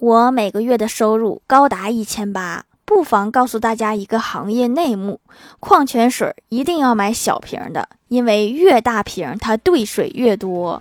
我每个月的收入高达一千八，不妨告诉大家一个行业内幕。矿泉水一定要买小瓶的，因为越大瓶它兑水越多。